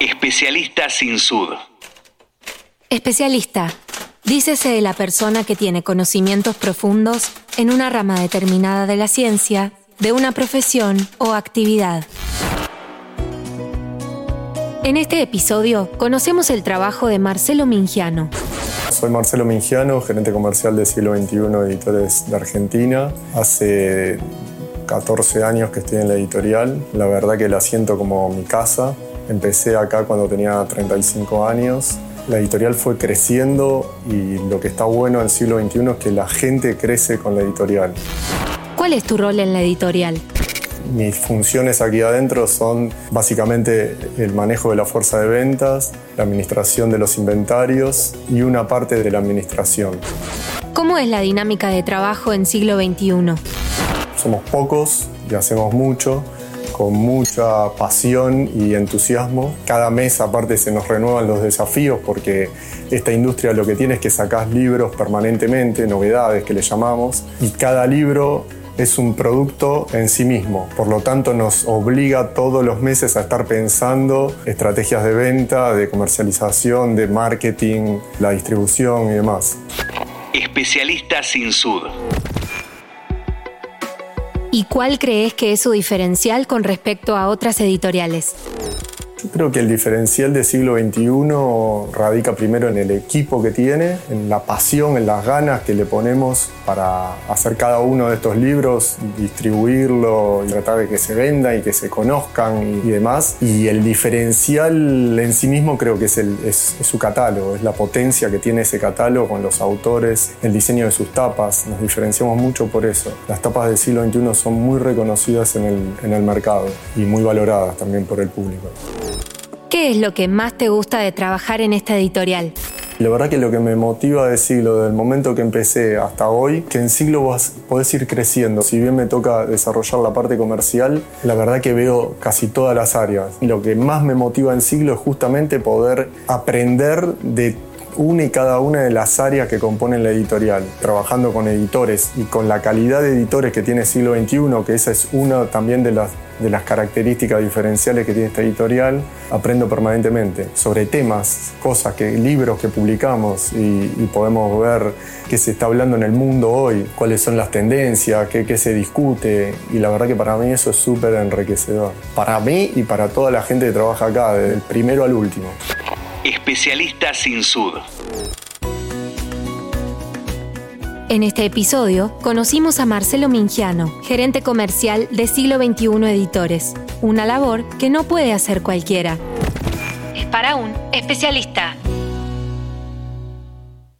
Especialista sin sud. Especialista. Dícese de la persona que tiene conocimientos profundos en una rama determinada de la ciencia, de una profesión o actividad. En este episodio conocemos el trabajo de Marcelo Mingiano. Soy Marcelo Mingiano, gerente comercial de Siglo XXI Editores de Argentina. Hace 14 años que estoy en la editorial. La verdad que la siento como mi casa. Empecé acá cuando tenía 35 años. La editorial fue creciendo y lo que está bueno en siglo XXI es que la gente crece con la editorial. ¿Cuál es tu rol en la editorial? Mis funciones aquí adentro son básicamente el manejo de la fuerza de ventas, la administración de los inventarios y una parte de la administración. ¿Cómo es la dinámica de trabajo en siglo XXI? Somos pocos y hacemos mucho con mucha pasión y entusiasmo. Cada mes aparte se nos renuevan los desafíos porque esta industria lo que tiene es que sacás libros permanentemente, novedades que le llamamos, y cada libro es un producto en sí mismo. Por lo tanto, nos obliga todos los meses a estar pensando estrategias de venta, de comercialización, de marketing, la distribución y demás. Especialista sin sud. ¿Y cuál crees que es su diferencial con respecto a otras editoriales? Yo creo que el diferencial del siglo XXI radica primero en el equipo que tiene, en la pasión, en las ganas que le ponemos para hacer cada uno de estos libros, distribuirlo y tratar de que se venda y que se conozcan y, demás. Y el diferencial en sí mismo creo que es, es su catálogo, es la potencia que tiene ese catálogo con los autores, el diseño de sus tapas. Nos diferenciamos mucho por eso. Las tapas del siglo XXI son muy reconocidas en el, en el mercado y muy valoradas también por el público. ¿Qué es lo que más te gusta de trabajar en esta editorial? La verdad que lo que me motiva de Siglo, del momento que empecé hasta hoy, que en Siglo vos podés ir creciendo. Si bien me toca desarrollar la parte comercial, la verdad que veo casi todas las áreas. Lo que más me motiva en Siglo es justamente poder aprender de una y cada una de las áreas que componen la editorial, trabajando con editores y con la calidad de editores que tiene Siglo XXI, que esa es una también de las, de las características diferenciales que tiene esta editorial, aprendo permanentemente sobre temas, cosas, que, libros que publicamos y, podemos ver qué se está hablando en el mundo hoy, cuáles son las tendencias, qué, qué se discute y la verdad que para mí eso es súper enriquecedor. Para mí y para toda la gente que trabaja acá, desde el primero al último. Especialista sin sud. En este episodio conocimos a Marcelo Mingiano, gerente comercial de Siglo XXI Editores, una labor que no puede hacer cualquiera. Es para un especialista.